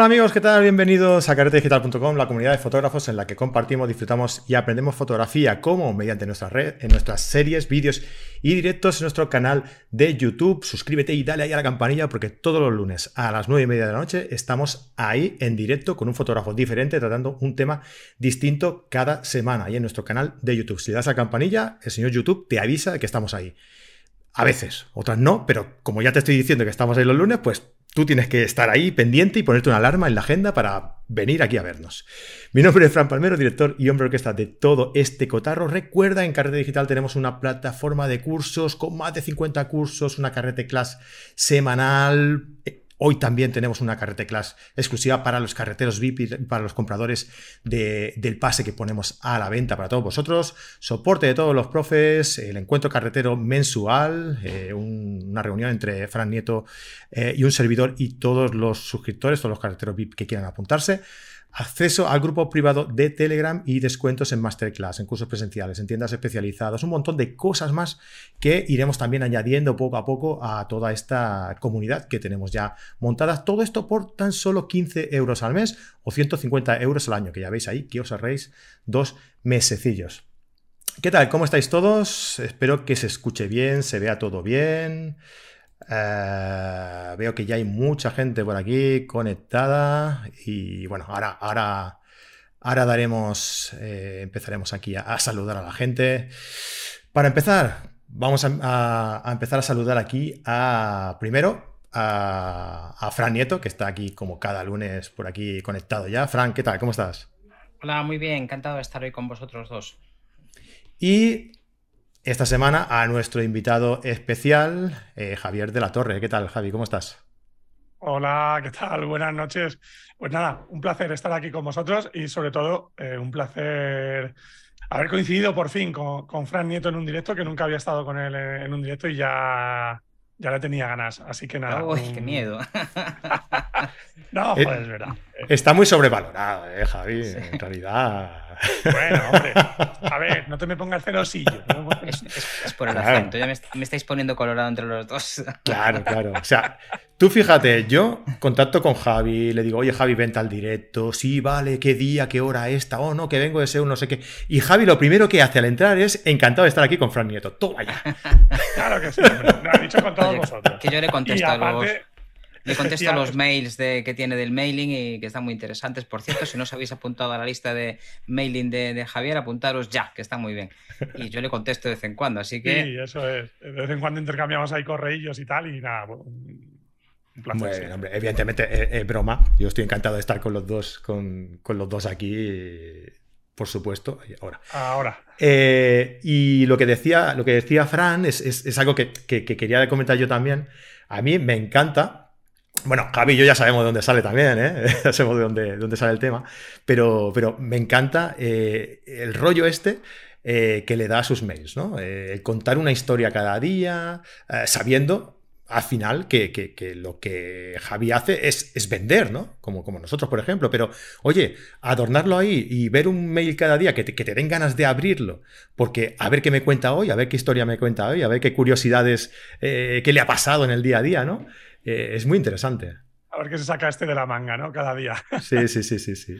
Hola amigos, ¿qué tal? Bienvenidos a carretedigital.com, la comunidad de fotógrafos en la que compartimos, disfrutamos y aprendemos fotografía como mediante nuestra red, en nuestras series, vídeos y directos en nuestro canal de YouTube. Suscríbete y dale ahí a la campanilla porque todos los lunes a las 9 y media de la noche estamos ahí en directo con un fotógrafo diferente tratando un tema distinto cada semana ahí en nuestro canal de YouTube. Si das a la campanilla, el señor YouTube te avisa de que estamos ahí. A veces, otras no, pero como ya te estoy diciendo que estamos ahí los lunes, pues Tú tienes que estar ahí pendiente y ponerte una alarma en la agenda para venir aquí a vernos. Mi nombre es Fran Palmero, director y hombre orquesta de todo este cotarro. Recuerda, en Carrete Digital tenemos una plataforma de cursos con más de 50 cursos, una carrete class semanal Hoy también tenemos una carrete class exclusiva para los carreteros VIP para los compradores del pase que ponemos a la venta para todos vosotros. Soporte de todos los profes, el encuentro carretero mensual, eh, una reunión entre Fran Nieto eh, y un servidor y todos los suscriptores, todos los carreteros VIP que quieran apuntarse acceso al grupo privado de Telegram y descuentos en masterclass, en cursos presenciales, en tiendas especializadas, un montón de cosas más que iremos también añadiendo poco a poco a toda esta comunidad que tenemos ya montada. Todo esto por tan solo 15 euros al mes o 150 euros al año, que ya veis ahí que os ahorréis dos mesecillos. ¿Qué tal? ¿Cómo estáis todos? Espero que se escuche bien, se vea todo bien. Eh, veo que ya hay mucha gente por aquí conectada y bueno, ahora, ahora, ahora daremos, eh, empezaremos aquí a, saludar a la gente. Para empezar, vamos a, empezar a saludar aquí a, primero, a, a, Fran Nieto, que está aquí como cada lunes por aquí conectado ya. Fran, ¿qué tal? ¿Cómo estás? Hola, muy bien, encantado de estar hoy con vosotros dos. Y esta semana a nuestro invitado especial, eh, Javier de la Torre. ¿Qué tal, Javi? ¿Cómo estás? Hola, ¿qué tal? Buenas noches. Pues nada, un placer estar aquí con vosotros y sobre todo eh, un placer haber coincidido por fin con, con, Fran Nieto en un directo, que nunca había estado con él en un directo y ya, ya le tenía ganas. Así que nada. Uy, qué miedo. no, pues es verdad. Está muy sobrevalorado, eh, Javi, en realidad. Bueno, hombre, a ver, no te me pongas celosillo. Es, es, por el acento, ya me, estáis poniendo colorado entre los dos. Claro, claro. O sea, tú fíjate, yo contacto con Javi, le digo, oye Javi, vente al directo, sí, vale, qué día, qué hora esta, oh no, que vengo de ser un no sé qué. Y Javi lo primero que hace al entrar es encantado de estar aquí con Fran Nieto. Toma ya. Claro que sí, hombre. Me ha dicho con todos vosotros. Que yo le contesto a los le contesto los mails de, que tiene del mailing y que están muy interesantes. Por cierto, si no os habéis apuntado a la lista de mailing de, Javier, apuntaros ya, que está muy bien. Y yo le contesto de vez en cuando, así que... Sí, eso es. De vez en cuando intercambiamos ahí correillos y tal y nada, un placer. Bueno, hombre, evidentemente es, broma. Yo estoy encantado de estar con los dos, con, los dos aquí por supuesto. Ahora. Ahora. Eh, y lo que decía, lo que decía Fran es, algo que, que, quería comentar yo también. A mí me encanta bueno, Javi y yo ya sabemos de dónde sale también, ¿eh? ya sabemos de dónde, dónde, sale el tema, pero, pero me encanta eh, el rollo este eh, que le da a sus mails, ¿no? Contar una historia cada día, sabiendo al final que, lo que Javi hace es, es, vender, ¿no? Como, como nosotros, por ejemplo. Pero, oye, adornarlo ahí y ver un mail cada día que te, que te den ganas de abrirlo, porque a ver qué me cuenta hoy, a ver qué historia me cuenta hoy, a ver qué curiosidades, qué le ha pasado en el día a día, ¿no? Eh, es muy interesante. A ver qué se saca este de la manga, ¿no? Cada día. Sí, sí, sí, sí, sí.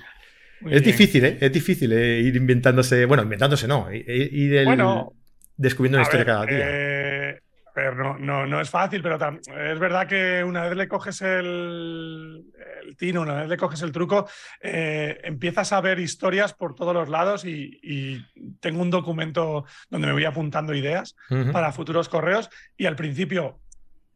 es difícil, ¿eh? Es difícil ¿eh? ir inventándose, bueno, inventándose no, ir bueno, descubriendo una historia cada día. Eh, a ver, no, no, no, es fácil, pero es verdad que una vez le coges el, el tino, una vez le coges el truco, empiezas a ver historias por todos los lados y, tengo un documento donde me voy apuntando ideas para futuros correos y al principio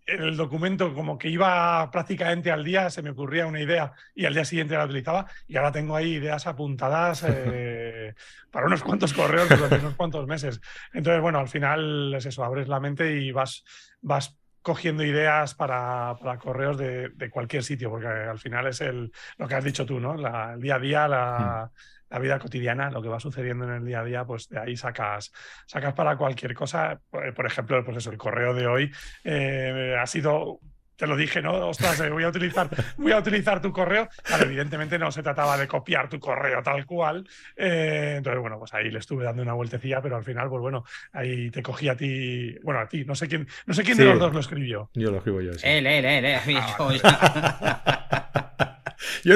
el documento como que iba prácticamente al día, se me ocurría una idea y al día siguiente la utilizaba y ahora tengo ahí ideas apuntadas eh, para unos cuantos correos durante unos cuantos meses. Entonces, bueno, al final es eso, abres la mente y vas, vas cogiendo ideas para, para correos de, de, cualquier sitio, porque al final es el, lo que has dicho tú, ¿no? el día a día, la, hmm la vida cotidiana, lo que va sucediendo en el día a día, pues de ahí sacas, sacas para cualquier cosa. Por ejemplo, pues eso, el correo de hoy eh, ha sido te lo dije, ¿no? Ostras, eh, voy a utilizar, voy a utilizar tu correo. Claro, evidentemente no se trataba de copiar tu correo tal cual. Eh, entonces, bueno, pues ahí le estuve dando una vueltecilla, pero al final, pues bueno, ahí te cogí a ti. Bueno, a ti, no sé quién, no sé quién de los dos lo escribió. Yo lo escribo yo. Sí. Él, él, él, él. Yo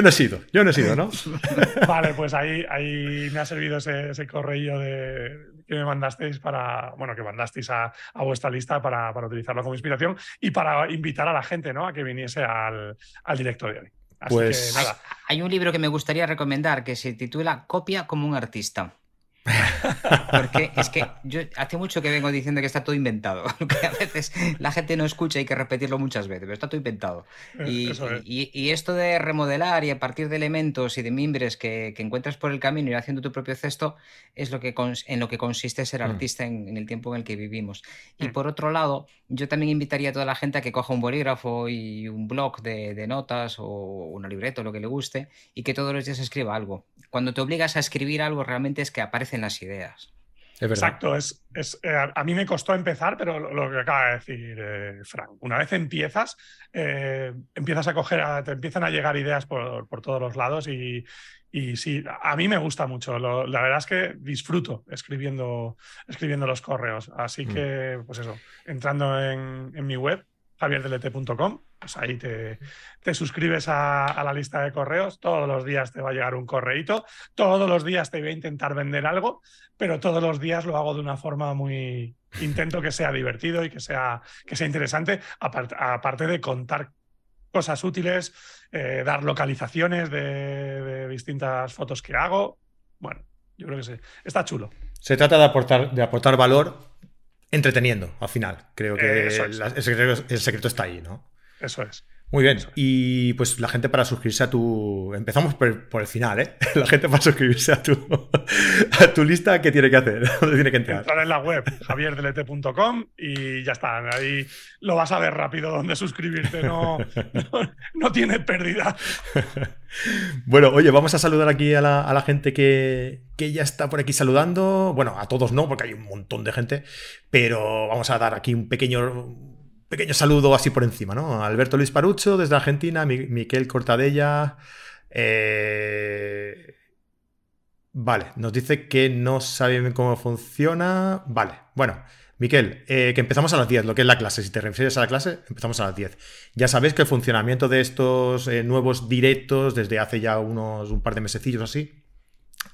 no he sido, yo no he sido, ¿no? vale, pues ahí, ahí me ha servido ese, ese correo de, que me mandasteis para, bueno, que mandasteis a, vuestra lista para, para, utilizarlo como inspiración y para invitar a la gente, ¿no? A que viniese al, al directo de hoy. Así pues... que nada. Hay un libro que me gustaría recomendar que se titula Copia como un artista. Porque es que yo hace mucho que vengo diciendo que está todo inventado. Que a veces la gente no escucha y hay que repetirlo muchas veces, pero está todo inventado. Eh, y, esto de remodelar y a partir de elementos y de mimbres que, encuentras por el camino y haciendo tu propio cesto es lo que en lo que consiste ser mm. artista en, el tiempo en el que vivimos. Y mm. por otro lado, yo también invitaría a toda la gente a que coja un bolígrafo y un blog de, de notas o una libreta o lo que le guste y que todos los días escriba algo. Cuando te obligas a escribir algo, realmente es que aparecen las ideas. Exacto, es, eh, a mí me costó empezar, pero lo, que acaba de decir eh, Frank, una vez empiezas, eh, empiezas a coger, te empiezan a llegar ideas por, todos los lados y, y, sí, a mí me gusta mucho. la verdad es que disfruto escribiendo, escribiendo los correos. Así mm. que, pues eso, entrando en, en mi web, javierdelete.com, pues ahí te, te suscribes a, la lista de correos, todos los días te va a llegar un correíto, todos los días te voy a intentar vender algo, pero todos los días lo hago de una forma muy... Intento que sea divertido y que sea, que sea interesante, aparte de contar cosas útiles, eh, dar localizaciones de, distintas fotos que hago. Bueno, yo creo que sí. está chulo. Se trata de aportar, de aportar valor entreteniendo al final. Creo que el, secreto, está ahí, ¿no? Eso es. Muy bien. Y pues la gente para suscribirse a tu. Empezamos por, el final, ¿eh? La gente para suscribirse a tu, a tu lista, ¿qué tiene que hacer? ¿Dónde tiene que entrar? Entrar en la web, javierdelete.com y ya está. Ahí lo vas a ver rápido donde suscribirte. No, no, tiene pérdida. Bueno, oye, vamos a saludar aquí a la, gente que, que, ya está por aquí saludando. Bueno, a todos no, porque hay un montón de gente, pero vamos a dar aquí un pequeño pequeño saludo así por encima, ¿no? Alberto Luis Parucho desde Argentina, Miquel Cortadella. Eh, vale, nos dice que no sabe cómo funciona. Vale, bueno. Miquel, eh, que empezamos a las 10, lo que es la clase. Si te refieres a la clase, empezamos a las 10. Ya sabéis que el funcionamiento de estos eh, nuevos directos desde hace ya unos un par de mesecillos así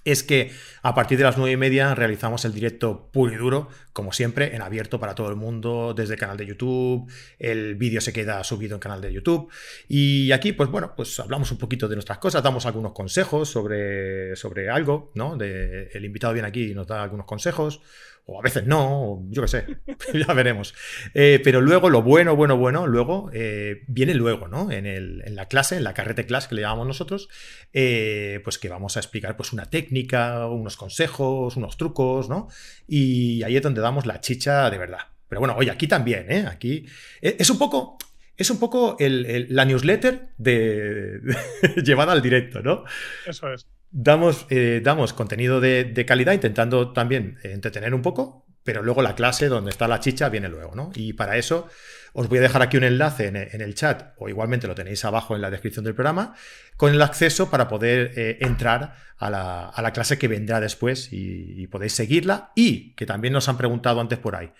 es que a partir de las nueve y media realizamos el directo puro y duro, como siempre, en abierto para todo el mundo, desde el canal de YouTube, el vídeo se queda subido en canal de YouTube. Y aquí, pues bueno, pues hablamos un poquito de nuestras cosas, damos algunos consejos sobre, sobre algo, ¿no? el invitado viene aquí y nos da algunos consejos o a veces no, yo qué sé, ya veremos. Eh, pero luego lo bueno, bueno, bueno, luego eh, viene luego, ¿no? En, el, en, la clase, en la carrete clase que le llamamos nosotros, eh, pues que vamos a explicar pues una técnica, unos consejos, unos trucos, ¿no? Y ahí es donde damos la chicha de verdad. Pero bueno, oye, aquí también, ¿eh? Aquí es un poco, es un poco la newsletter de, llevada al directo, ¿no? Eso es damos, eh, damos contenido de, calidad intentando también entretener un poco, pero luego la clase donde está la chicha viene luego, ¿no? Y para eso os voy a dejar aquí un enlace en, el chat, o igualmente lo tenéis abajo en la descripción del programa, con el acceso para poder eh, entrar a la, clase que vendrá después y podéis seguirla y que también nos han preguntado antes por ahí.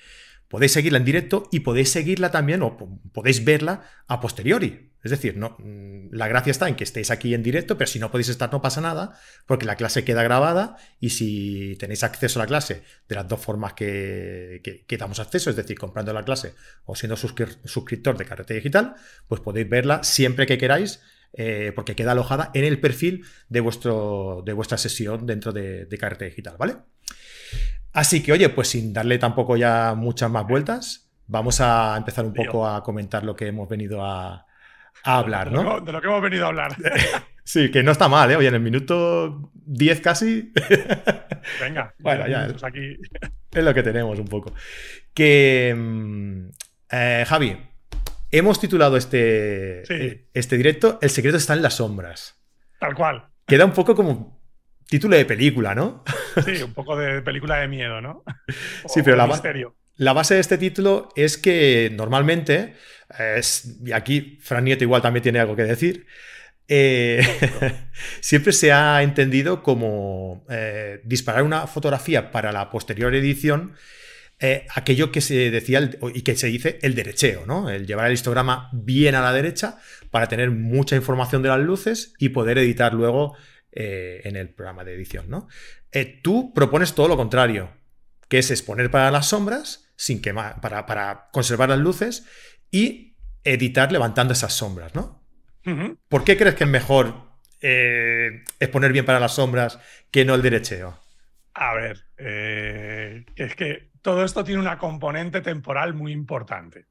Podéis seguirla en directo y podéis seguirla también o podéis verla a posteriori. Es decir, no, mm, la gracia está en que estéis aquí en directo, pero si no podéis estar no pasa nada, porque la clase queda grabada y si tenéis acceso a la clase de las dos formas que, damos acceso, es decir, comprando la clase o siendo suscriptor de Carrete Digital, pues podéis verla siempre que queráis, eh, porque queda alojada en el perfil de, vuestro, de vuestra sesión dentro de, de Digital, ¿vale? Así que, oye, pues sin darle tampoco ya muchas más vueltas, vamos a empezar un poco a comentar lo que hemos venido a, hablar, ¿no? De lo, que hemos venido a hablar. sí, que no está mal, ¿eh? Oye, en el minuto 10 casi. Venga, bueno, ya es, aquí. es lo que tenemos un poco. Que, mm, eh, Javi, hemos titulado este, eh, este directo El secreto está en las sombras. Tal cual. Queda un poco como título de película, ¿no? Sí, un poco de película de miedo, ¿no? sí, pero la, la, base de este título es que normalmente, y aquí Fran Nieto igual también tiene algo que decir, eh, siempre se ha entendido como eh, disparar una fotografía para la posterior edición eh, aquello que se decía y que se dice el derecheo, ¿no? El llevar el histograma bien a la derecha para tener mucha información de las luces y poder editar luego eh, en el programa de edición, ¿no? Eh, tú propones todo lo contrario, que es exponer para las sombras, sin quemar, para, para conservar las luces y editar levantando esas sombras, ¿no? ¿Por qué crees que es mejor exponer bien para las sombras que no el derecheo? A ver, es que todo esto tiene una componente temporal muy importante.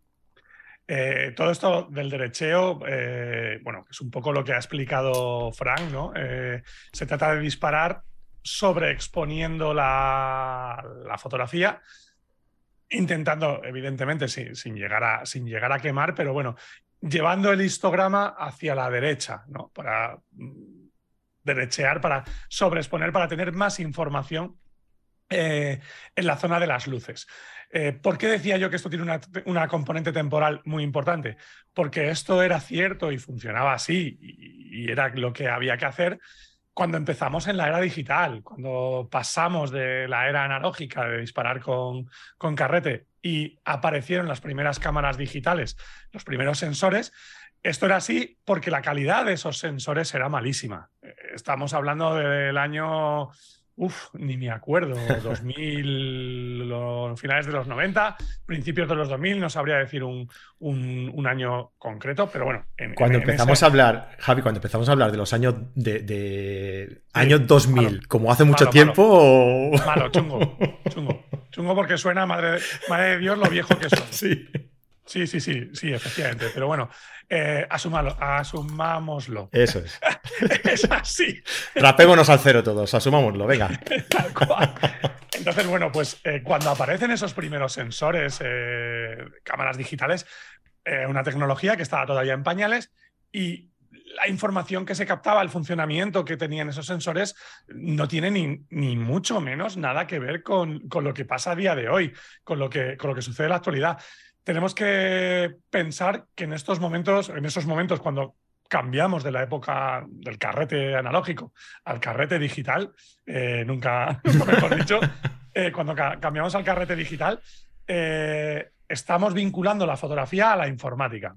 Eh, todo esto del derecheo, eh, bueno, es un poco lo que ha explicado Frank, ¿no? Eh, se trata de disparar sobreexponiendo la, la fotografía, intentando, evidentemente, sin, llegar a, sin llegar a quemar, pero bueno, llevando el histograma hacia la derecha, ¿no? Para mm, derechear, para sobreexponer, para tener más información eh, en la zona de las luces. Eh, ¿Por qué decía yo que esto tiene una, componente temporal muy importante? Porque esto era cierto y funcionaba así y, era lo que había que hacer cuando empezamos en la era digital, cuando pasamos de la era analógica de disparar con, con carrete y aparecieron las primeras cámaras digitales, los primeros sensores, esto era así porque la calidad de esos sensores era malísima. Eh, estamos hablando del año Uf, ni me acuerdo. 2000, los finales de los 90, principios de los 2000, no sabría decir un, un, año concreto, pero bueno. cuando empezamos a hablar, Javi, cuando empezamos a hablar de los años de, de años 2000, como hace mucho tiempo. Malo. chungo, chungo. Chungo porque suena, madre, madre de Dios, lo viejo que son. Sí. Sí, sí, sí, sí, efectivamente. Pero bueno, eh, asumámoslo. Eso es. es así. Rapémonos al cero todos, asumámoslo, venga. Tal cual. Entonces, bueno, pues eh, cuando aparecen esos primeros sensores, eh, cámaras digitales, una tecnología que estaba todavía en pañales y la información que se captaba, el funcionamiento que tenían esos sensores, no tiene ni, ni mucho menos nada que ver con, con, lo que pasa a día de hoy, con lo que, con lo que sucede en la actualidad tenemos que pensar que en estos momentos, en esos momentos cuando cambiamos de la época del carrete analógico al carrete digital, eh, nunca, mejor dicho, eh, cuando cambiamos al carrete digital, eh, estamos vinculando la fotografía a la informática.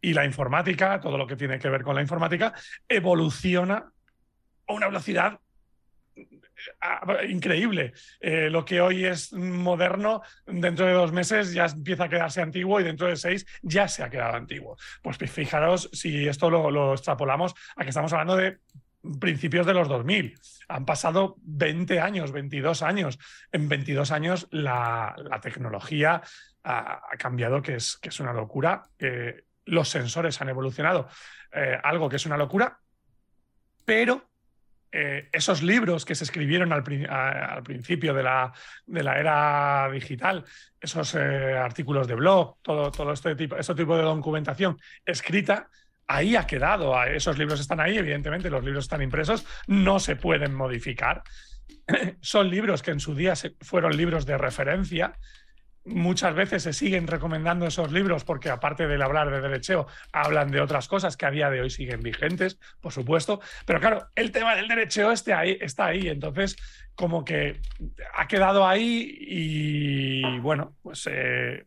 Y la informática, todo lo que tiene que ver con la informática, evoluciona a una velocidad increíble. Eh, lo que hoy es moderno, dentro de dos meses ya empieza a quedarse antiguo y dentro de seis ya se ha quedado antiguo. Pues fijaros si esto lo, extrapolamos a que estamos hablando de principios de los 2000. Han pasado 20 años, 22 años. En 22 años la, tecnología ha, cambiado, que es, que es una locura. los sensores han evolucionado, eh, algo que es una locura, pero eh, esos libros que se escribieron al, principio de la, de la, era digital, esos eh, artículos de blog, todo, todo este, tipo, este tipo de documentación escrita, ahí ha quedado. Esos libros están ahí, evidentemente, los libros están impresos, no se pueden modificar. Son libros que en su día fueron libros de referencia muchas veces se siguen recomendando esos libros porque aparte del hablar de derecheo, hablan de otras cosas que a día de hoy siguen vigentes, por supuesto. Pero claro, el tema del derecheo este ahí, está ahí, entonces como que ha quedado ahí y bueno, pues eh,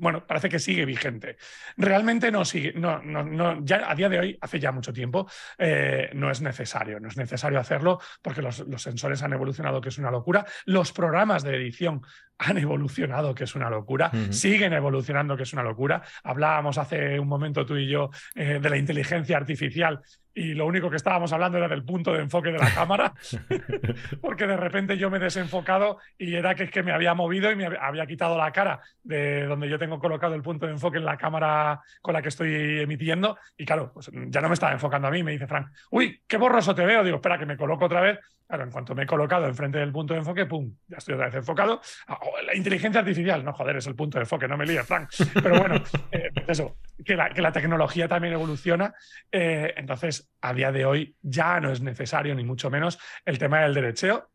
bueno, parece que sigue vigente. Realmente no sigue, no, no, no, ya a día de hoy, hace ya mucho tiempo, eh, no es necesario, no es necesario hacerlo porque los, sensores han evolucionado, que es una locura. Los programas de edición han evolucionado, que es una locura, siguen evolucionando, que es una locura. Hablábamos hace un momento tú y yo eh, de la inteligencia artificial y lo único que estábamos hablando era del punto de enfoque de la cámara, porque de repente yo me he desenfocado y era que, es que me había movido y me había quitado la cara de donde yo tengo colocado el punto de enfoque en la cámara con la que estoy emitiendo. Y claro, pues ya no me estaba enfocando a mí, me dice Frank, uy, qué borroso te veo, digo, espera que me coloco otra vez Claro, en cuanto me he colocado enfrente del punto de enfoque, ¡pum! Ya estoy otra vez enfocado. Ah, oh, la inteligencia artificial, no joder, es el punto de enfoque, no me líes, Frank. Pero bueno, eh, pues eso, que la, que la, tecnología también evoluciona. Eh, entonces, a día de hoy ya no es necesario, ni mucho menos, el tema del derecheo.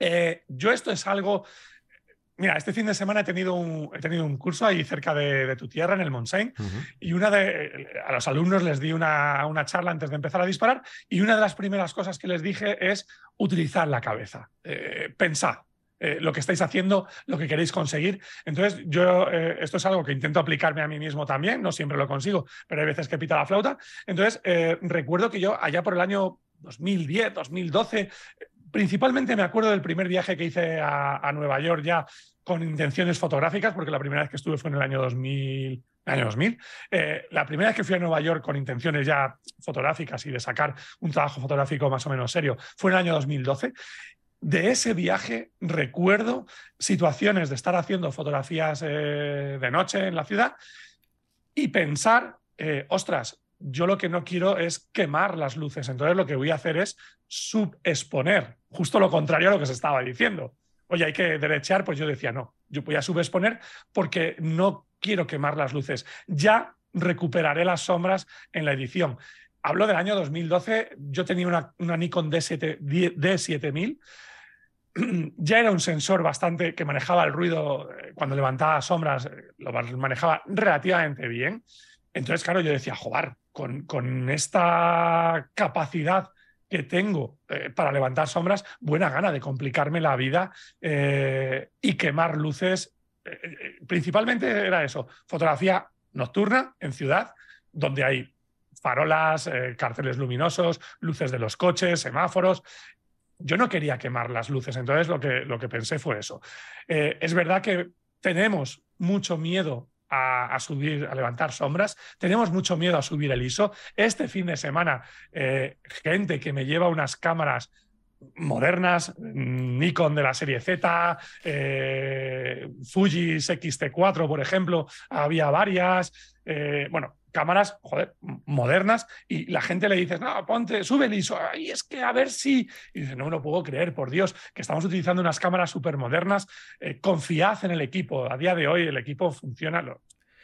Eh, yo esto es algo Mira, este fin de semana he tenido un, he tenido un curso ahí cerca de, tu tierra, en el Montseny, y una de, a los alumnos les di una, una, charla antes de empezar a disparar, y una de las primeras cosas que les dije es utilizar la cabeza, eh, pensar. eh, lo que estáis haciendo, lo que queréis conseguir. Entonces, yo eh, esto es algo que intento aplicarme a mí mismo también, no siempre lo consigo, pero hay veces que pita la flauta. Entonces, eh, recuerdo que yo allá por el año 2010, 2012, principalmente me acuerdo del primer viaje que hice a, Nueva York ya con intenciones fotográficas, porque la primera vez que estuve fue en el año 2000 año 2000. la primera vez que fui a Nueva York con intenciones ya fotográficas y de sacar un trabajo fotográfico más o menos serio fue en el año 2012 de ese viaje recuerdo situaciones de estar haciendo fotografías eh, de noche en la ciudad y pensar, eh, ostras, yo lo que no quiero es quemar las luces, entonces lo que voy a hacer es subexponer, justo lo contrario a lo que se estaba diciendo. Oye, hay que derechar, pues yo decía, no, yo voy a subexponer porque no quiero quemar las luces. Ya recuperaré las sombras en la edición. Hablo del año 2012, yo tenía una, Nikon D7, D7000 ya era un sensor bastante que manejaba el ruido eh, cuando levantaba sombras, eh, lo manejaba relativamente bien. Entonces, claro, yo decía, joder, con, con esta capacidad que tengo eh, para levantar sombras, buena gana de complicarme la vida y quemar luces. principalmente era eso, fotografía nocturna en ciudad, donde hay farolas, carteles luminosos, luces de los coches, semáforos, yo no quería quemar las luces, entonces lo que, lo que pensé fue eso. Eh, es verdad que tenemos mucho miedo a, subir, a levantar sombras. Tenemos mucho miedo a subir el ISO. Este fin de semana, eh, gente que me lleva unas cámaras modernas, Nikon de la serie Z, eh, Fuji XT4, por ejemplo, había varias. bueno, cámaras, joder, modernas, y la gente le dice, no, ponte, sube el ISO, y es que a ver si... Y dice, no me lo puedo creer, por Dios, que estamos utilizando unas cámaras súper modernas, eh, confiad en el equipo, a día de hoy el equipo funciona,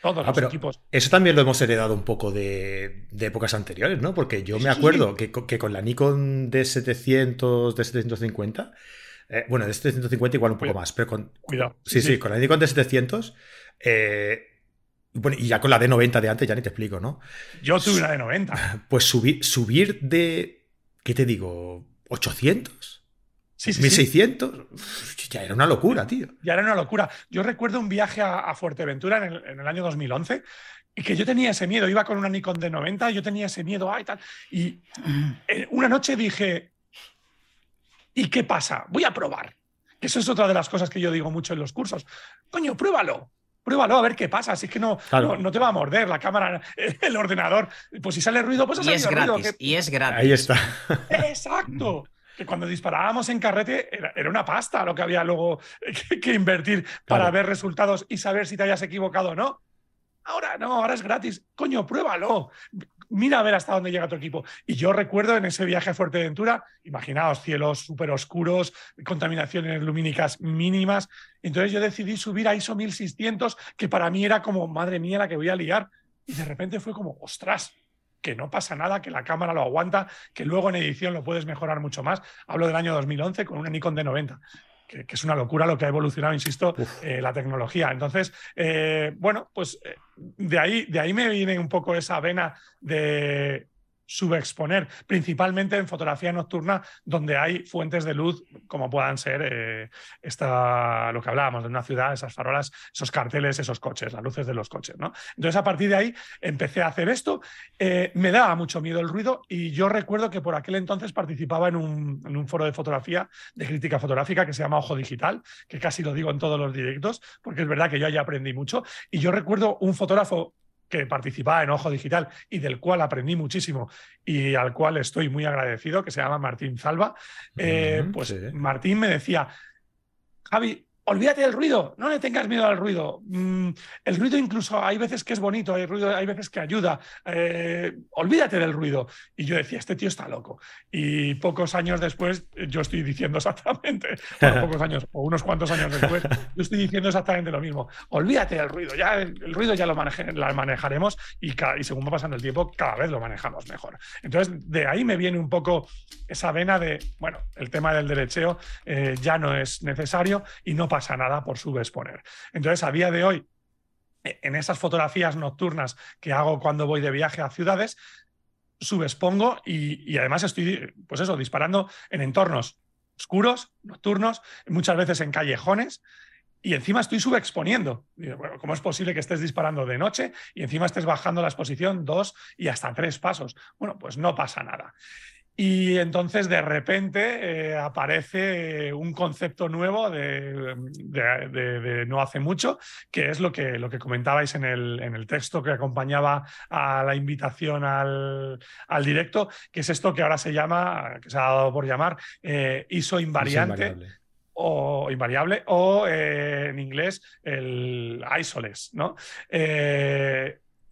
todos ah, los equipos. Eso también lo hemos heredado un poco de, épocas anteriores, ¿no? Porque yo me acuerdo que, con la Nikon D700, D750, eh, bueno, D750 igual un poco más, pero con... Cuidado. Sí, sí, con la Nikon D700... Eh, bueno, y ya con la D90 de antes ya ni te explico, ¿no? Yo tuve una D90. Pues subir, subir de, ¿qué te digo? ¿800? Sí, sí, 1600, ya era una locura, tío. Ya era una locura. Yo recuerdo un viaje a, Fuerteventura en el, año 2011 y que yo tenía ese miedo. Iba con una Nikon D90, yo tenía ese miedo, ay, tal. Y eh, una noche dije, ¿y qué pasa? Voy a probar. Que eso es otra de las cosas que yo digo mucho en los cursos. Coño, pruébalo pruébalo a ver qué pasa. Si es que no, no, te va a morder la cámara, el ordenador. Pues si sale ruido, pues ha y es gratis, Y es gratis. Ahí está. Exacto. Que cuando disparábamos en carrete era, una pasta lo que había luego que, invertir para ver resultados y saber si te hayas equivocado o no. Ahora no, ahora es gratis. Coño, pruébalo mira a ver hasta dónde llega tu equipo. Y yo recuerdo en ese viaje a Fuerteventura, imaginaos, cielos súper oscuros, contaminaciones lumínicas mínimas. Entonces yo decidí subir a ISO 1600, que para mí era como, madre mía, la que voy a liar. Y de repente fue como, ostras, que no pasa nada, que la cámara lo aguanta, que luego en edición lo puedes mejorar mucho más. Hablo del año 2011 con una Nikon D90 que, es una locura lo que ha evolucionado, insisto, eh, la tecnología. Entonces, eh, bueno, pues eh, de, ahí, de ahí me viene un poco esa vena de subexponer, principalmente en fotografía nocturna, donde hay fuentes de luz como puedan ser eh, lo que hablábamos de una ciudad, esas farolas, esos carteles, esos coches, las luces de los coches. ¿no? Entonces, a partir de ahí empecé a hacer esto. Eh, me daba mucho miedo el ruido y yo recuerdo que por aquel entonces participaba en un, en un foro de fotografía, de crítica fotográfica que se llama Ojo Digital, que casi lo digo en todos los directos, porque es verdad que yo ya aprendí mucho. Y yo recuerdo un fotógrafo que participaba en Ojo Digital y del cual aprendí muchísimo y al cual estoy muy agradecido, que se llama Martín Zalba, eh, pues Martín me decía, Javi, olvídate del ruido, no le tengas miedo al ruido. Mm, el ruido incluso hay veces que es bonito, hay, ruido, hay veces que ayuda. Eh, olvídate del ruido. Y yo decía, este tío está loco. Y pocos años después, yo estoy diciendo exactamente, pocos años o unos cuantos años después, yo estoy diciendo exactamente lo mismo. Olvídate del ruido, ya el, ruido ya lo, manejaremos y, y según va pasando el tiempo, cada vez lo manejamos mejor. Entonces, de ahí me viene un poco esa vena de, bueno, el tema del derecheo eh, ya no es necesario y no pasa nada por subexponer. Entonces, a día de hoy, e, en esas fotografías nocturnas que hago cuando voy de viaje a ciudades, subexpongo y, además estoy, pues eso, disparando en entornos, oscuros, nocturnos, muchas veces en callejones, y encima estoy subexponiendo. Bueno, ¿Cómo es posible que estés disparando de noche y encima estés bajando la exposición dos y hasta tres pasos? Bueno, pues no pasa nada. Y entonces de repente eh, aparece un concepto nuevo de, no hace mucho, que es lo que, lo que comentabais en el, en el, texto que acompañaba a la invitación al, al, directo, que es esto que ahora se llama, que se ha dado por llamar eh, ISO invariante. o invariable, o eh, en inglés el isoless. ¿no?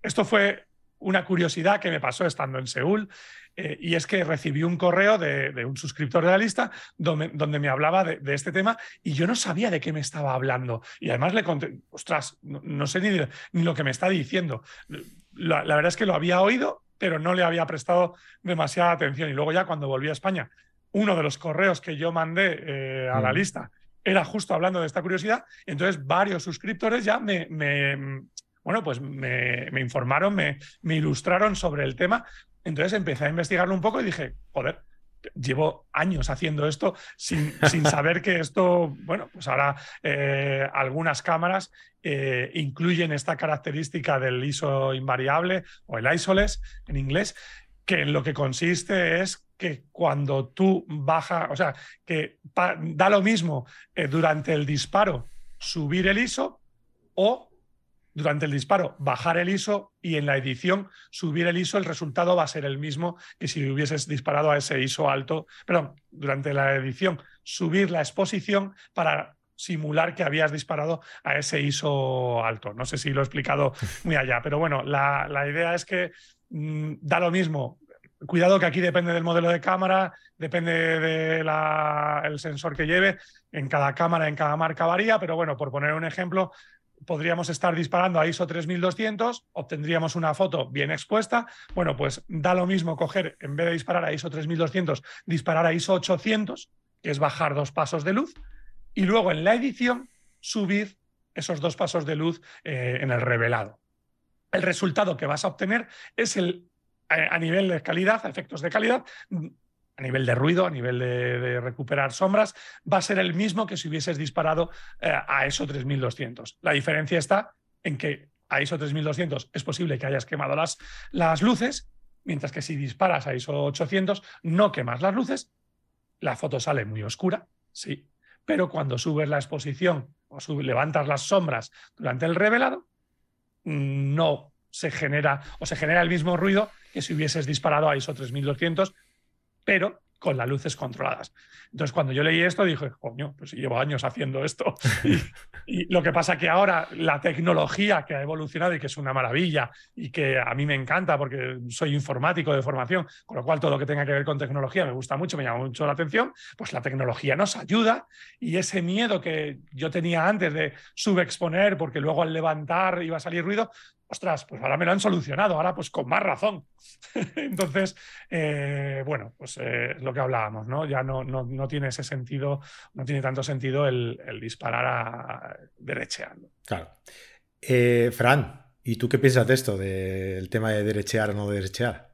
esto fue una curiosidad que me pasó estando en Seúl. Eh, y es que recibí un correo de, un suscriptor de la lista donde, me hablaba de, este tema y yo no sabía de qué me estaba hablando. Y además le conté, ostras, no, sé ni, ni, lo que me está diciendo. La, verdad es que lo había oído, pero no le había prestado demasiada atención. Y luego ya cuando volví a España, uno de los correos que yo mandé eh, a la mm. lista era justo hablando de esta curiosidad. Entonces varios suscriptores ya me, bueno, pues me, informaron, me, me, ilustraron sobre el tema. Entonces empecé a investigarlo un poco y dije, joder, llevo años haciendo esto sin, sin saber que esto, bueno, pues ahora eh, algunas cámaras eh, incluyen esta característica del ISO invariable o el isoless en inglés, que en lo que consiste es que cuando tú bajas, o sea, que da lo mismo eh, durante el disparo subir el ISO o durante el disparo bajar el ISO y en la edición subir el ISO, el resultado va a ser el mismo que si hubieses disparado a ese ISO alto, perdón, durante la edición subir la exposición para simular que habías disparado a ese ISO alto. No sé si lo he explicado muy allá, pero bueno, la, idea es que mm, da lo mismo. Cuidado que aquí depende del modelo de cámara, depende del sensor que lleve. En cada cámara, en cada marca varía, pero bueno, por poner un ejemplo, podríamos estar disparando a ISO 3200, obtendríamos una foto bien expuesta. Bueno, pues da lo mismo coger, en vez de disparar a ISO 3200, disparar a ISO 800, que es bajar dos pasos de luz, y luego en la edición subir esos dos pasos de luz eh, en el revelado. El resultado que vas a obtener es el, a nivel de calidad, a efectos de calidad, a nivel de ruido, a nivel de, recuperar sombras, va a ser el mismo que si hubieses disparado eh, a ISO 3200. La diferencia está en que a ISO 3200 es posible que hayas quemado las, las luces, mientras que si disparas a ISO 800 no quemas las luces, la foto sale muy oscura, sí, pero cuando subes la exposición o levantas las sombras durante el revelado, no se genera o se genera el mismo ruido que si hubieses disparado a ISO 3200 pero con las luces controladas. Entonces, cuando yo leí esto, dije, coño, pues llevo años haciendo esto. Y, lo que pasa que ahora la tecnología que ha evolucionado y que es una maravilla y que a mí me encanta porque soy informático de formación, con lo cual todo lo que tenga que ver con tecnología me gusta mucho, me llama mucho la atención, pues la tecnología nos ayuda y ese miedo que yo tenía antes de subexponer porque luego al levantar iba a salir ruido, ostras, pues ahora me lo han solucionado, ahora pues con más razón. Entonces, eh, bueno, pues eh, es lo que hablábamos, ¿no? Ya no, no, tiene ese sentido, no tiene tanto sentido el, disparar a, derecheando. Claro. Eh, Fran, ¿y tú qué piensas de esto, del tema de derechear o no derechear?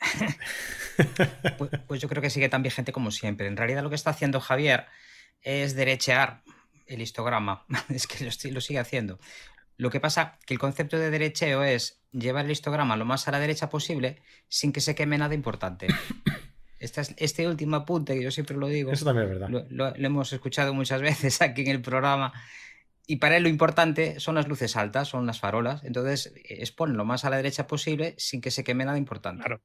pues, pues, yo creo que sigue tan vigente como siempre. En realidad lo que está haciendo Javier es derechear el histograma. es que lo sigue haciendo. Lo que pasa que el concepto de derecheo es llevar el histograma lo más a la derecha posible sin que se queme nada importante. Este, este último apunte, que yo siempre lo digo, Eso también es verdad. Lo, hemos escuchado muchas veces aquí en el programa. Y para él lo importante son las luces altas, son las farolas. Entonces, es lo más a la derecha posible sin que se queme nada importante. Claro.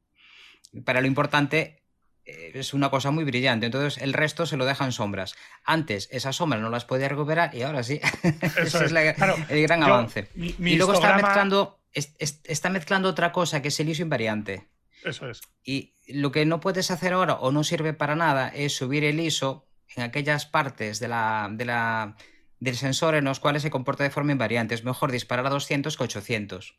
Para lo importante es una cosa muy brillante. Entonces el resto se lo dejan sombras. Antes esas sombras no las podía recuperar y ahora sí. Ese es, el gran avance. y luego está mezclando, está mezclando otra cosa que es el ISO invariante. Eso es. Y lo que no puedes hacer ahora o no sirve para nada es subir el ISO en aquellas partes de la, de la, del sensor en los cuales se comporta de forma invariante. Es mejor disparar a 200 que 800.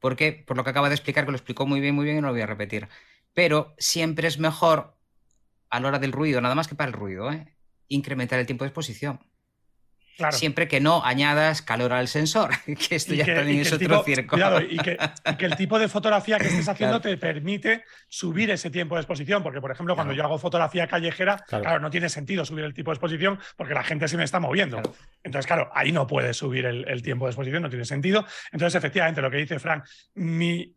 Porque, por lo que acaba de explicar, que lo explicó muy bien, muy bien y no lo voy a repetir pero siempre es mejor a la hora del ruido, nada más que para el ruido, ¿eh? incrementar el tiempo de exposición. Siempre que no añadas calor al sensor, que esto ya también es otro circo. y, que, el tipo de fotografía que estés haciendo te permite subir ese tiempo de exposición, porque por ejemplo cuando yo hago fotografía callejera, claro. no tiene sentido subir el tipo de exposición porque la gente se me está moviendo. Entonces, claro, ahí no puedes subir el, el tiempo de exposición, no tiene sentido. Entonces, efectivamente, lo que dice Frank, mi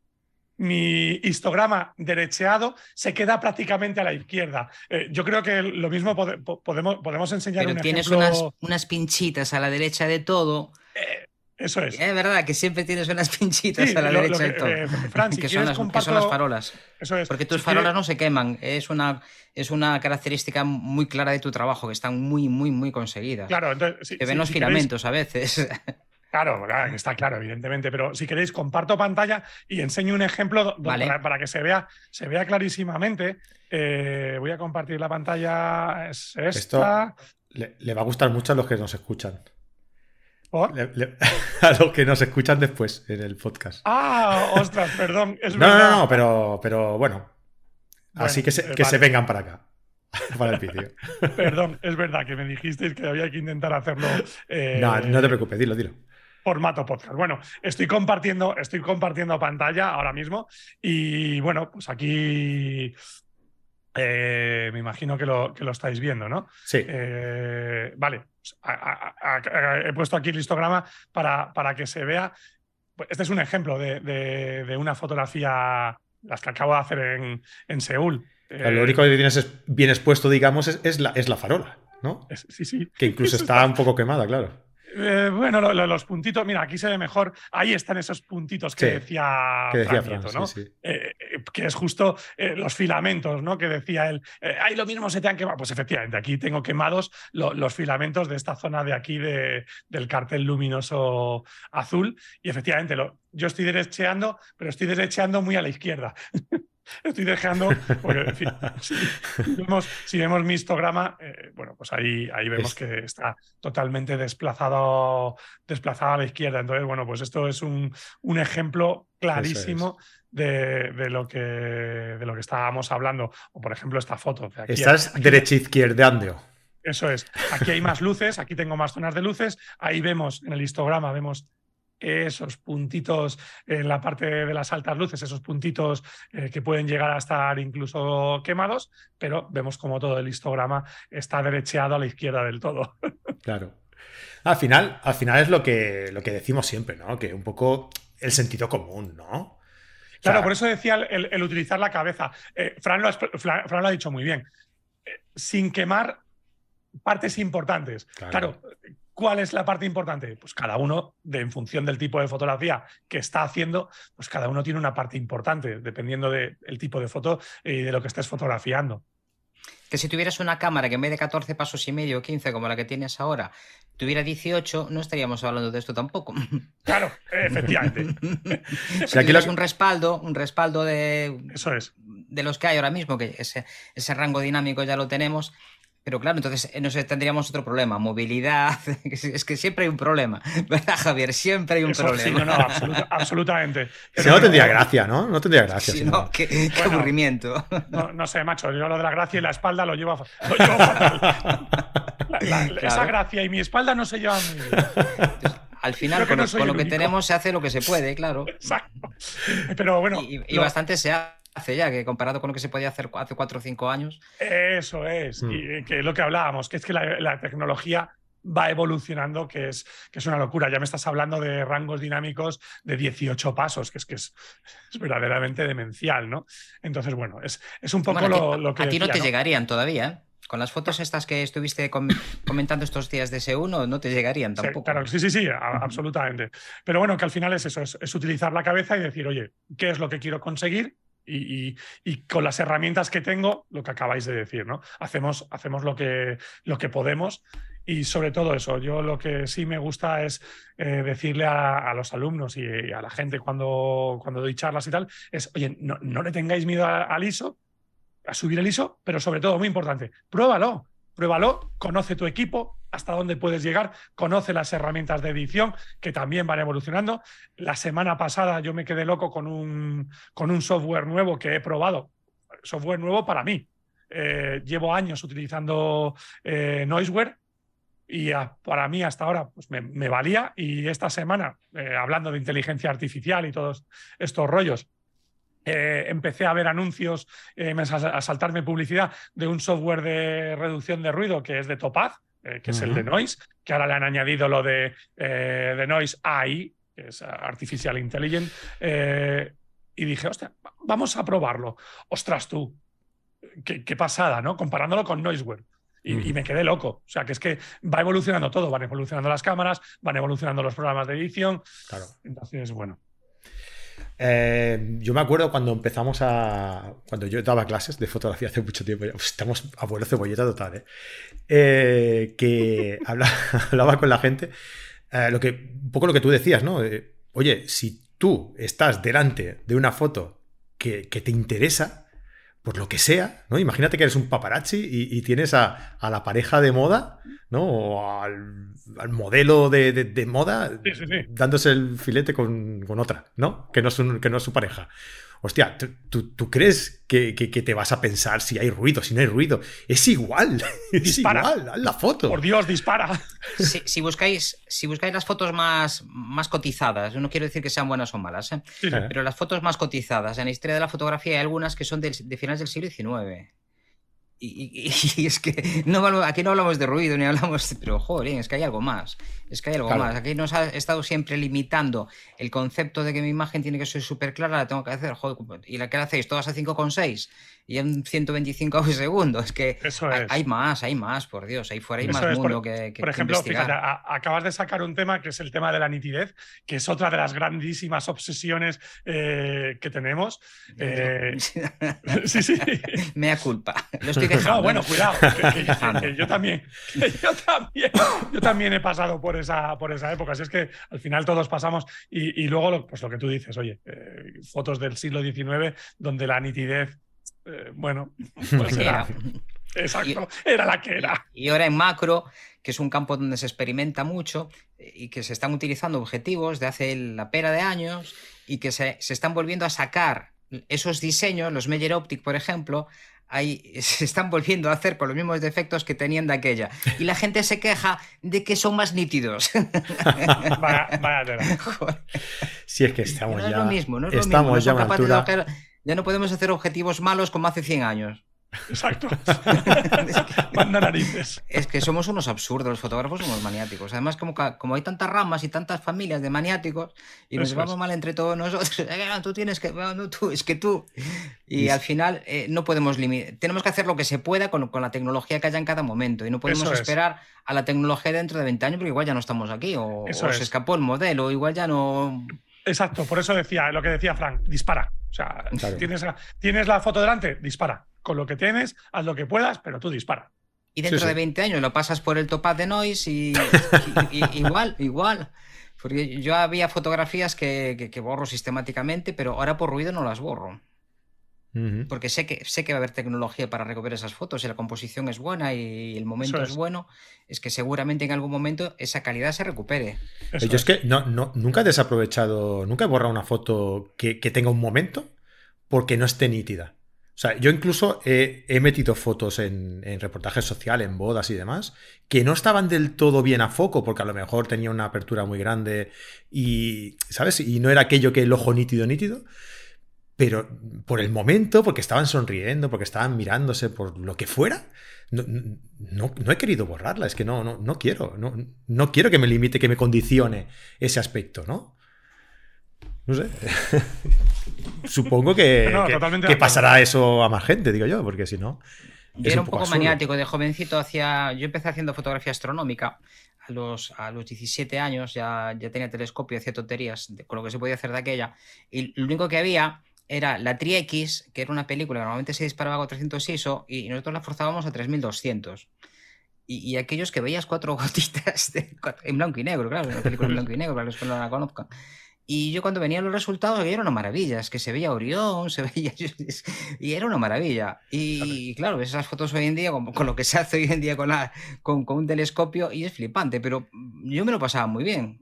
mi histograma derecheado se queda prácticamente a la izquierda. Eh, yo creo que lo mismo podemos, podemos enseñar Pero tienes unas, unas, pinchitas a la derecha de todo. Eh, eso es. Es verdad que siempre tienes unas pinchitas a la derecha de todo. Eh, que, son las, farolas. Eso es. Porque tus farolas no se queman. Es una, es una característica muy clara de tu trabajo, que están muy, muy, muy conseguidas. Claro, entonces. Se ven los filamentos a veces. Claro, está claro, evidentemente, pero si queréis comparto pantalla y enseño un ejemplo para, que se vea, se vea clarísimamente. Eh, voy a compartir la pantalla. Es esta. le, va a gustar mucho a los que nos escuchan. a los que nos escuchan después en el podcast. Ah, ostras, perdón. no, no, no, pero, pero bueno. Así que, se, que se vengan para acá. Para el vídeo. Perdón, es verdad que me dijisteis que había que intentar hacerlo. Eh, no, no te preocupes, dilo, dilo formato podcast. Bueno, estoy compartiendo, estoy compartiendo pantalla ahora mismo y bueno, pues aquí eh, me imagino que lo, que lo estáis viendo, ¿no? Sí. Eh, vale, pues, he puesto aquí el histograma para, para que se vea. Este es un ejemplo de, una fotografía, las que acabo de hacer en, en Seúl. lo único que tienes bien expuesto, digamos, es, la, es la farola, ¿no? sí, sí. Que incluso está un poco quemada, claro. Eh, bueno, los puntitos, mira, aquí se ve mejor. Ahí están esos puntitos que decía, que, decía ¿no? Eh, eh, que es justo los filamentos, ¿no? Que decía él. ahí lo mismo se te han quemado. Pues efectivamente, aquí tengo quemados los filamentos de esta zona de aquí del cartel luminoso azul. Y efectivamente, lo, yo estoy derecheando, pero estoy derecheando muy a la izquierda. estoy dejando, porque, si, vemos, mi histograma, eh, bueno, pues ahí, ahí vemos que está totalmente desplazado, desplazado a la izquierda. Entonces, bueno, pues esto es un, un ejemplo clarísimo de, lo que, de lo que estábamos hablando. O, por ejemplo, esta foto. Aquí, Estás derecha-izquierdeando. Eso es. Aquí hay más luces, aquí tengo más zonas de luces. Ahí vemos, en el histograma, vemos esos puntitos en la parte de las altas luces, esos puntitos eh, que pueden llegar a estar incluso quemados, pero vemos como todo el histograma está derecheado a la izquierda del todo. Claro. Al final, al final es lo que, lo que decimos siempre, ¿no? Que un poco el sentido común, ¿no? Claro, por eso decía el, utilizar la cabeza. Eh, Fran, lo ha, dicho muy bien. Eh, sin quemar partes importantes. claro, ¿Cuál es la parte importante? Pues cada uno, de, en función del tipo de fotografía que está haciendo, pues cada uno tiene una parte importante, dependiendo del tipo de foto y de lo que estés fotografiando. Que si tuvieras una cámara que en vez de 14 pasos y medio, 15 como la que tienes ahora, tuviera 18, no estaríamos hablando de esto tampoco. Claro, efectivamente. si aquí un respaldo, un respaldo de. Eso es. De los que hay ahora mismo, que ese, ese rango dinámico ya lo tenemos, pero claro, entonces eh, no sé, tendríamos otro problema, movilidad, es que siempre hay un problema, ¿verdad, Javier? Siempre hay un problema. Sí, no, no, absolutamente. Si no, tendría gracia, ¿no? No tendría gracia. Sí, no, qué, aburrimiento. No, sé, macho, yo lo de la gracia y la espalda lo llevo, lo llevo fatal. Esa gracia y mi espalda no se llevan muy bien. al final, con, lo, que tenemos se hace lo que se puede, claro. Exacto. Pero bueno. Y, bastante se hace hace ya, que comparado con lo que se podía hacer hace cuatro o cinco años. Eso es, mm. y que lo que hablábamos, que es que la, tecnología va evolucionando, que es, que es una locura. Ya me estás hablando de rangos dinámicos de 18 pasos, que es que es, verdaderamente demencial, ¿no? Entonces, bueno, es, es un poco lo, que. A ti no te llegarían todavía, ¿eh? Con las fotos estas que estuviste comentando estos días de ese 1 no te llegarían tampoco. Sí, claro, sí, sí, sí, absolutamente. Pero bueno, que al final es eso, es, utilizar la cabeza y decir, oye, ¿qué es lo que quiero conseguir? Y, con las herramientas que tengo, lo que acabáis de decir, ¿no? Hacemos, hacemos lo, que, lo que podemos y sobre todo eso, yo lo que sí me gusta es eh, decirle a, los alumnos y a la gente cuando, cuando doy charlas y tal, es, oye, no, no le tengáis miedo al ISO, a subir el ISO, pero sobre todo, muy importante, pruébalo, Pruébalo, conoce tu equipo, hasta dónde puedes llegar, conoce las herramientas de edición que también van evolucionando. La semana pasada yo me quedé loco con un, con un software nuevo que he probado, software nuevo para mí. Eh, llevo años utilizando eh, Noiseware y para mí hasta ahora pues me, valía y esta semana, eh, hablando de inteligencia artificial y todos estos rollos, empecé a ver anuncios, a saltarme publicidad de un software de reducción de ruido que es de Topaz, que es el de Noise, que ahora le han añadido lo de, de Noise AI, que es Artificial Intelligence, y dije, hostia, vamos a probarlo. Ostras, tú, qué, pasada, ¿no? Comparándolo con Noiseware. Y, me quedé loco. O sea, que es que va evolucionando todo. Van evolucionando las cámaras, van evolucionando los programas de edición. Claro. Entonces, bueno. Eh, yo me acuerdo cuando empezamos a. Cuando yo daba clases de fotografía hace mucho tiempo, estamos abuelo cebolleta total, ¿eh? eh que hablaba, con la gente. Eh, lo que, un poco lo que tú decías, ¿no? oye, si tú estás delante de una foto que, te interesa, por lo que sea, ¿no? Imagínate que eres un paparazzi y, tienes a, la pareja de moda, ¿no? O al, modelo de, moda dándose el filete con, otra, ¿no? Que no, que no es su pareja hostia, ¿tú, crees que, te vas a pensar si hay ruido, si no hay ruido? Es igual, es igual, haz la foto. Por Dios, dispara. Si, buscáis, si buscáis las fotos más, más cotizadas, no quiero decir que sean buenas o malas, ¿eh? pero las fotos más cotizadas en la historia de la fotografía hay algunas que son de finales del siglo XIX. Y, es que no, aquí no hablamos de ruido ni hablamos, pero joder, es que hay algo más. Es que hay algo más. Aquí nos ha estado siempre limitando el concepto de que mi imagen tiene que ser súper clara, la tengo que hacer, joder, y la que la hacéis todas a 5,6 y en 125 segundos. Es que hay, más, hay más, por Dios. Ahí fuera hay más mundo que, Por ejemplo, fíjate, acabas de sacar un tema que es el tema de la nitidez, que es otra de las grandísimas obsesiones eh, que tenemos. Eh, sí, sí. Mea culpa. Lo estoy dejando. No, bueno, cuidado. yo, también, yo también. Yo también he pasado por esa, por esa época. Así es que al final todos pasamos. Y, luego, lo, pues lo que tú dices, oye, eh, fotos del siglo XIX donde la nitidez eh, bueno, pues era, exacto, era la que era. Y, ahora en macro, que es un campo donde se experimenta mucho eh, y que se están utilizando objetivos de hace la pera de años y que se, están volviendo a sacar esos diseños, los Meyer Optic, por ejemplo, ahí se están volviendo a hacer con los mismos defectos que tenían de aquella. Y la gente se queja de que son más nítidos. vaya, vaya Si es que estamos ya. Es lo mismo, no es estamos lo mismo. ya ya no podemos hacer objetivos malos como hace 100 años. Exacto. Manda narices. Es que somos unos absurdos, los fotógrafos somos maniáticos. Además, como, como hay tantas ramas y tantas familias de maniáticos y nos llevamos mal entre todos nosotros, tú tienes que, tú, es que tú. Y al final eh, no podemos limitar. Tenemos que hacer lo que se pueda con, la tecnología que haya en cada momento y no podemos esperar a la tecnología dentro de 20 años porque igual ya no estamos aquí o, se escapó el modelo, igual ya no. Exacto, por eso decía lo que decía Frank, dispara. O sea, tienes, tienes la foto delante, dispara. Con lo que tienes, haz lo que puedas, pero tú dispara. Y dentro de 20 años lo pasas por el topaz de noise y, igual, igual. Porque yo había fotografías que, borro sistemáticamente, pero ahora por ruido no las borro. Porque sé que, sé que va a haber tecnología para recoger esas fotos. y la composición es buena y el momento es. bueno, es que seguramente en algún momento esa calidad se recupere. Yo es que no, nunca he desaprovechado, nunca he borrado una foto que, tenga un momento porque no esté nítida. O sea, yo incluso he, metido fotos en, en, reportajes sociales, en bodas y demás, que no estaban del todo bien a foco, porque a lo mejor tenía una apertura muy grande y, ¿sabes? Y no era aquello que el ojo nítido, nítido pero por el momento, porque estaban sonriendo, porque estaban mirándose, por lo que fuera, no, no, he querido borrarla, es que no, no, no quiero, no, no quiero que me limite, que me condicione ese aspecto, ¿no? No sé. Supongo que, que, pasará eso a más gente, digo yo, porque si no. Yo era un, poco maniático de jovencito, hacia, yo empecé haciendo fotografía astronómica a los, a los 17 años, ya, ya tenía telescopio, hacía tonterías con lo que se podía hacer de aquella. Y lo único que había era la Tri X, que era una película que normalmente se disparaba con 300 ISO y nosotros la forzábamos a 3200. Y, y aquellos que veías cuatro gotitas en blanco y negro, claro, una película en blanco y negro para los que no la conozcan. Y yo cuando venían los resultados, era una maravilla, es que se veía Orión, se veía... Y era una maravilla. Y claro, ves esas fotos hoy en día, con, con, lo que se hace hoy en día con, la, con, con, un telescopio, y es flipante, pero yo me lo pasaba muy bien.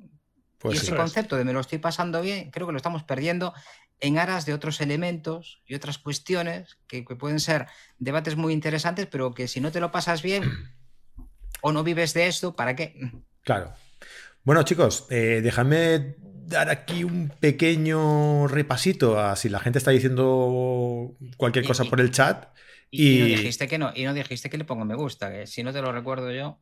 Pues y ese concepto de me lo estoy pasando bien, creo que lo estamos perdiendo en aras de otros elementos y otras cuestiones que, pueden ser debates muy interesantes, pero que si no te lo pasas bien, o no vives de esto, ¿para qué? Claro. Bueno, chicos, eh, déjame dar aquí un pequeño repasito a si la gente está diciendo cualquier cosa por el chat. Y, no dijiste que no, y no dijiste que le pongo me gusta, que si no te lo recuerdo yo.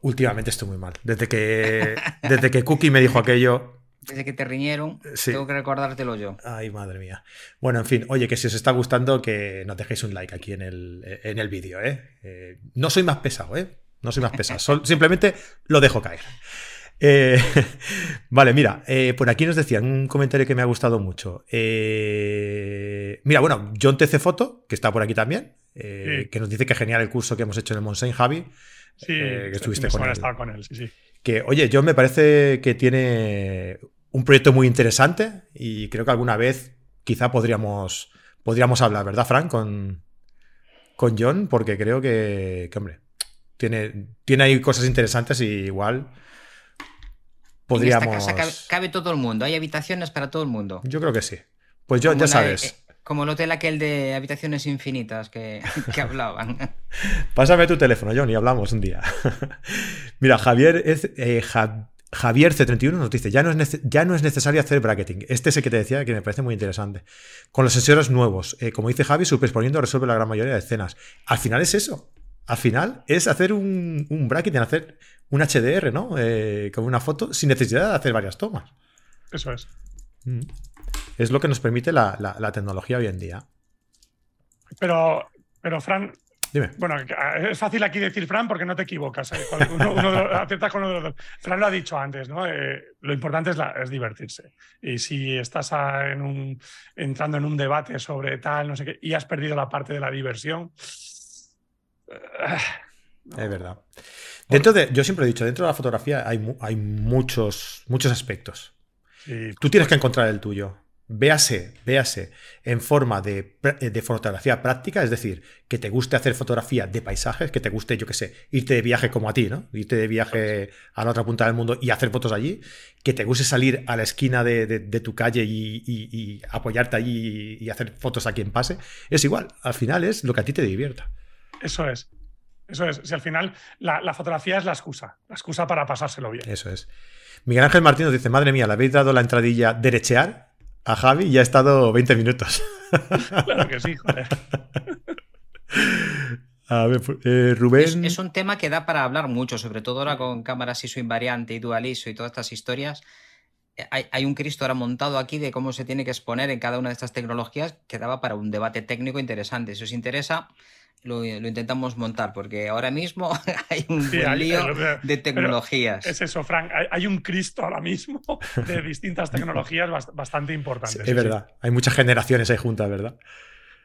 Últimamente estoy muy mal. Desde que, desde que Cookie me dijo aquello. Desde que te riñeron, tengo que recordártelo yo. Ay, madre mía. Bueno, en fin, oye, que si os está gustando, que nos dejéis un like aquí en el, en el vídeo, ¿eh? ¿eh? No soy más pesado, ¿eh? No soy más pesado. simplemente lo dejo caer. Eh, vale, mira, eh, por aquí nos decían un comentario que me ha gustado mucho. Eh, mira, bueno, John TC Foto, que está por aquí también, que nos dice que genial el curso que hemos hecho en el Monsen Javi. Sí, que estuviste con él. con él. Sí, sí. Que, oye, John me parece que tiene un proyecto muy interesante y creo que alguna vez quizá podríamos, podríamos hablar, ¿verdad, Frank? Con, con John, porque creo que, que hombre, tiene, tiene ahí cosas interesantes y igual podríamos... En esta casa cabe, todo el mundo, hay habitaciones para todo el mundo. Yo creo que sí. Pues yo, ya sabes. Como el hotel aquel de habitaciones infinitas que, hablaban. Pásame tu teléfono, John, y hablamos un día. Mira, Javier es, eh, Javier C31 nos dice, ya no, es ya no es necesario hacer bracketing. Este es el que te decía que me parece muy interesante. Con los sensores nuevos, eh, como dice Javi, superponiendo resuelve la gran mayoría de escenas. Al final es eso. Al final es hacer un, un bracketing, hacer un HDR, ¿no? Eh, como una foto, sin necesidad de hacer varias tomas. Eso es. Mm. Es lo que nos permite la, tecnología hoy en día. Pero, pero Fran, Dime. Bueno, es fácil aquí decir Fran porque no te equivocas. ¿eh? aciertas con uno de los dos. Fran lo ha dicho antes, ¿no? Eh, lo importante es, es, divertirse. Y si estás en un, entrando en un debate sobre tal, no sé qué, y has perdido la parte de la diversión. Es verdad. Dentro de, yo siempre he dicho, dentro de la fotografía hay, hay muchos, muchos aspectos. Tú tienes que encontrar el tuyo. Véase, véase en forma de, de, fotografía práctica, es decir, que te guste hacer fotografía de paisajes, que te guste, yo qué sé, irte de viaje como a ti, ¿no? Irte de viaje a la otra punta del mundo y hacer fotos allí, que te guste salir a la esquina de, tu calle y, apoyarte allí y hacer fotos a quien pase. Es igual, al final es lo que a ti te divierta. Eso es. Eso es. Si al final la, fotografía es la excusa, la excusa para pasárselo bien. Eso es. Miguel Ángel Martín nos dice: Madre mía, le habéis dado la entradilla derechear a Javi y ha estado 20 minutos. claro que sí, joder. A ver, eh, Rubén. Es, un tema que da para hablar mucho, sobre todo ahora con cámaras ISO invariante y dual ISO y todas estas historias. Hay, hay, un Cristo ahora montado aquí de cómo se tiene que exponer en cada una de estas tecnologías que daba para un debate técnico interesante. Si os interesa, lo, intentamos montar, porque ahora mismo hay un lío de tecnologías. Es eso, Frank. Hay, un Cristo ahora mismo de distintas tecnologías bastante importantes. es verdad. Hay muchas generaciones ahí juntas, ¿verdad?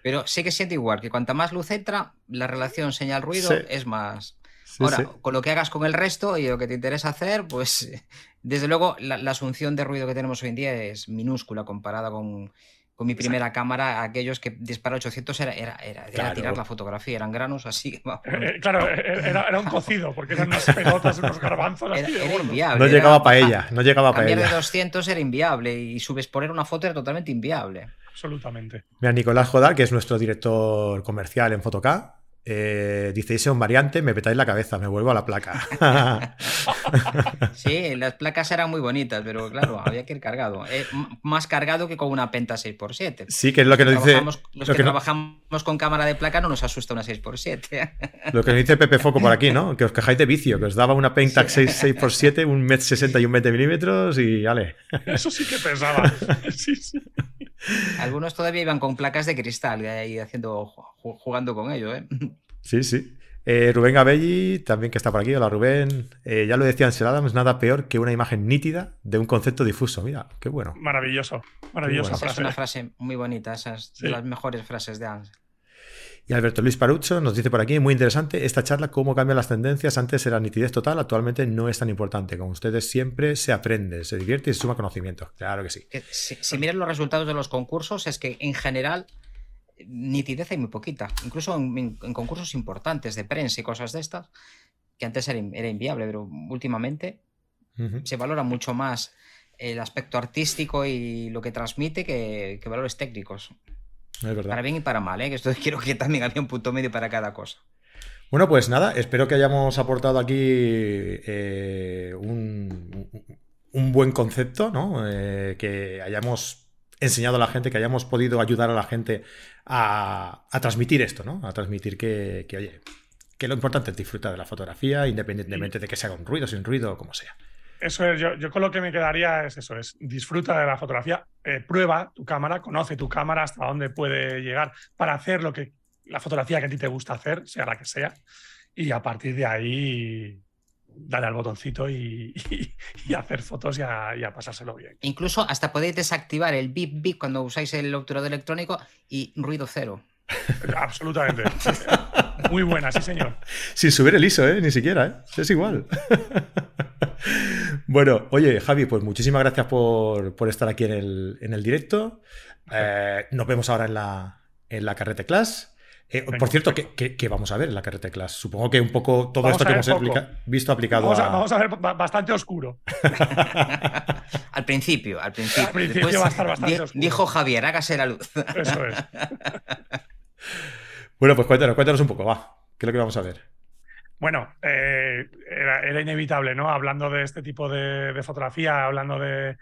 Pero sí que siento igual, que cuanta más luz entra, la relación señal-ruido es más. Ahora, con lo que hagas con el resto y lo que te interesa hacer, pues desde luego la asunción de ruido que tenemos hoy en día es minúscula comparada con, con mi primera cámara, aquellos que dispara 800 era, era, era, tirar la fotografía, eran granos así. Eh, eh, claro, eh, era, un cocido, porque eran unas pelotas, unos garbanzos. Era, inviable. No llegaba para ella, no llegaba para ella. de 200 era inviable y subexponer una foto era totalmente inviable. Absolutamente. Mira, Nicolás Jodar, que es nuestro director comercial en Fotoca, eh, dice, un variante, me petáis la cabeza, me vuelvo a la placa. sí, las placas eran muy bonitas, pero claro, había que ir cargado. Eh, más cargado que con una Penta 6x7. Sí, que es lo que nos dice... Los que, trabajamos con cámara de placa no nos asusta una 6x7. lo que nos dice Pepe Foco por aquí, ¿no? Que os quejáis de vicio, que os daba una Pentax 6, x 7 un m 60 y un 20 milímetros y vale. Eso sí que pesaba. Sí, sí. Algunos todavía iban con placas de cristal y haciendo, jugando con ello, ¿eh? Sí, sí. Eh, Rubén Gabelli, también que está por aquí. Hola Rubén. Eh, ya lo decía Ansel Adams, nada peor que una imagen nítida de un concepto difuso. Mira, qué bueno. Maravilloso, maravillosa Esa es una frase muy bonita, esas de las mejores frases de Ansel. Y Alberto Luis Parucho nos dice por aquí, muy interesante esta charla, cómo cambian las tendencias. Antes era nitidez total, actualmente no es tan importante. Con ustedes siempre se aprende, se divierte y se suma conocimiento. Claro que sí. Si, si miras los resultados de los concursos, es que en general nitidez hay muy poquita. Incluso en, concursos importantes de prensa y cosas de estas, que antes era, inviable, pero últimamente se valora mucho más el aspecto artístico y lo que transmite que, que valores técnicos. Es verdad. Para bien y para mal, ¿eh? que esto quiero que también había un punto medio para cada cosa. Bueno, pues nada, espero que hayamos aportado aquí eh, un, buen concepto, ¿no? Eh, que hayamos enseñado a la gente, que hayamos podido ayudar a la gente a, transmitir esto, ¿no? A transmitir que, oye, que lo importante es disfrutar de la fotografía, independientemente de que se haga un ruido, sin ruido, o como sea. Eso es, yo, con lo que me quedaría es eso, es disfruta de la fotografía, eh, prueba tu cámara, conoce tu cámara hasta dónde puede llegar para hacer lo que la fotografía que a ti te gusta hacer, sea la que sea, y a partir de ahí dale al botoncito y, hacer fotos y a, pasárselo bien. Incluso hasta podéis desactivar el bip bip cuando usáis el obturador electrónico y ruido cero. Absolutamente. Muy buena, sí, señor. Sin subir el ISO, ¿eh? Ni siquiera, ¿eh? Es igual. bueno, oye, Javi, pues muchísimas gracias por, estar aquí en el, directo. Eh, nos vemos ahora en la, en la Carrete Class. Eh, por cierto, ¿qué, vamos a ver en la Carrete Class? Supongo que un poco todo esto que hemos visto aplicado vamos a, Vamos a ver bastante oscuro. al principio, al principio. Al principio va a estar bastante oscuro. Dijo Javier, hágase la luz. Eso es. Bueno, pues cuéntanos, cuéntanos un poco, va. ¿Qué es lo que vamos a ver? Bueno, eh, era, inevitable, ¿no? Hablando de este tipo de, fotografía, hablando de,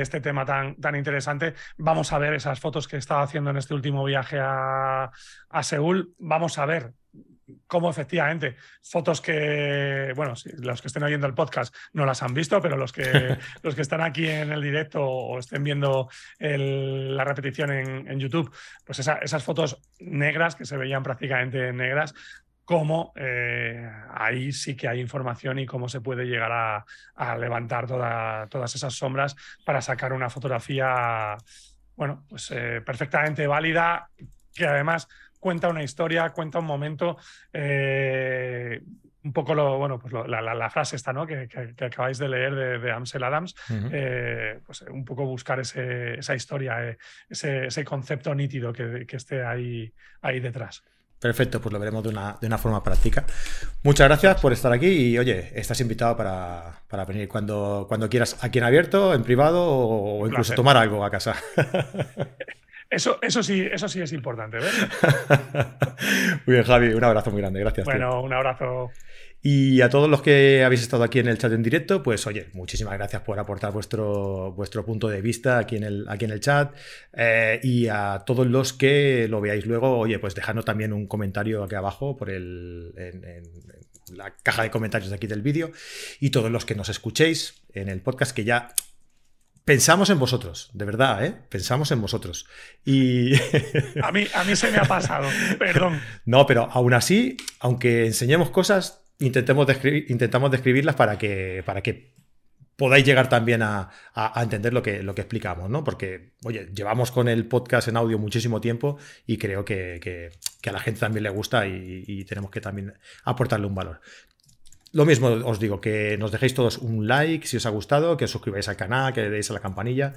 este tema tan, tan, interesante, vamos a ver esas fotos que he estado haciendo en este último viaje a, a Seúl. Vamos a ver cómo efectivamente fotos que, bueno, los que estén oyendo el podcast no las han visto, pero los que, los que están aquí en el directo o estén viendo la repetición en, YouTube, pues esas fotos negras que se veían prácticamente negras, cómo eh, ahí sí que hay información y cómo se puede llegar a, levantar todas esas sombras para sacar una fotografía, bueno, pues eh, perfectamente válida, que además cuenta una historia, cuenta un momento. Eh, un poco lo, bueno, pues la, frase esta, ¿no? Que, acabáis de leer de, Amsel Adams, eh, pues un poco buscar esa historia, eh, ese, concepto nítido que, esté ahí, ahí detrás. Perfecto, pues lo veremos de una, forma práctica. Muchas gracias por estar aquí y oye, estás invitado para, venir cuando, cuando quieras aquí en abierto, en privado o, incluso tomar algo a casa. Eso, eso, sí, eso sí es importante, muy bien, Javi, un abrazo muy grande, gracias. Bueno, un abrazo. Y a todos los que habéis estado aquí en el chat en directo, pues oye, muchísimas gracias por aportar vuestro, vuestro punto de vista aquí en el, aquí en el chat. Eh, y a todos los que lo veáis luego, oye, pues dejadnos también un comentario aquí abajo por el, en, la caja de comentarios de aquí del vídeo. Y todos los que nos escuchéis en el podcast, que ya Pensamos en vosotros, de verdad, ¿eh? Pensamos en vosotros. Y. a, mí, a mí se me ha pasado, perdón. No, pero aún así, aunque enseñemos cosas, intentemos intentamos describirlas para que, para que podáis llegar también a, entender lo que, lo que explicamos, ¿no? Porque, oye, llevamos con el podcast en audio muchísimo tiempo y creo que, a la gente también le gusta y, tenemos que también aportarle un valor. Lo mismo os digo, que nos dejéis todos un like si os ha gustado, que os suscribáis al canal, que le deis a la campanilla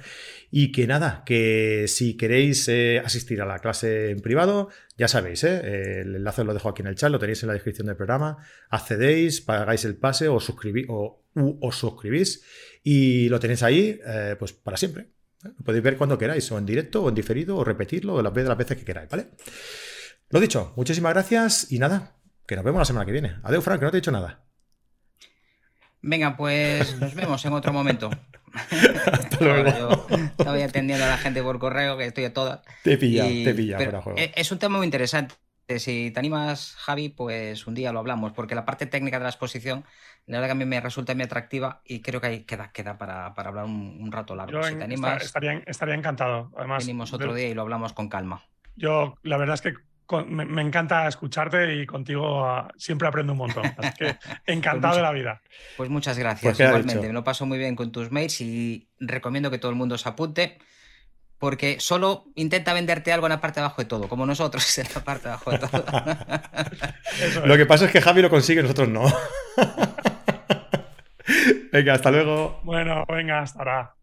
y que nada, que si queréis eh, asistir a la clase en privado, ya sabéis, eh, el enlace lo dejo aquí en el chat, lo tenéis en la descripción del programa, accedéis, pagáis el pase o, suscribí, o os suscribís y lo tenéis ahí eh, pues para siempre. Lo podéis ver cuando queráis, o en directo, o en diferido, o repetirlo, o las veces, que queráis, ¿vale? Lo dicho, muchísimas gracias y nada, que nos vemos la semana que viene. Adiós, Frank, que no te he dicho nada. Venga, pues nos vemos en otro momento. Yo estaba atendiendo a la gente por correo, que estoy a todas. Te pilla, te pilla juego. E, es un tema muy interesante. Si te animas, Javi, pues un día lo hablamos, porque la parte técnica de la exposición, la verdad que a mí me resulta muy atractiva y creo que ahí queda, queda para, hablar un, rato largo. si te animas, estaría, estaría encantado. Además, venimos otro día y lo hablamos con calma. Yo, la verdad es que me, encanta escucharte y contigo ah, siempre aprendo un montón. Así que encantado de la vida. Pues muchas gracias. Pues Igualmente, me lo paso muy bien con tus mails y recomiendo que todo el mundo se apunte. Porque solo intenta venderte algo en la parte de abajo de todo, como nosotros en la parte de abajo de todo. Lo que pasa es que Javi lo consigue, nosotros no. venga, hasta luego. Bueno, venga, hasta ahora.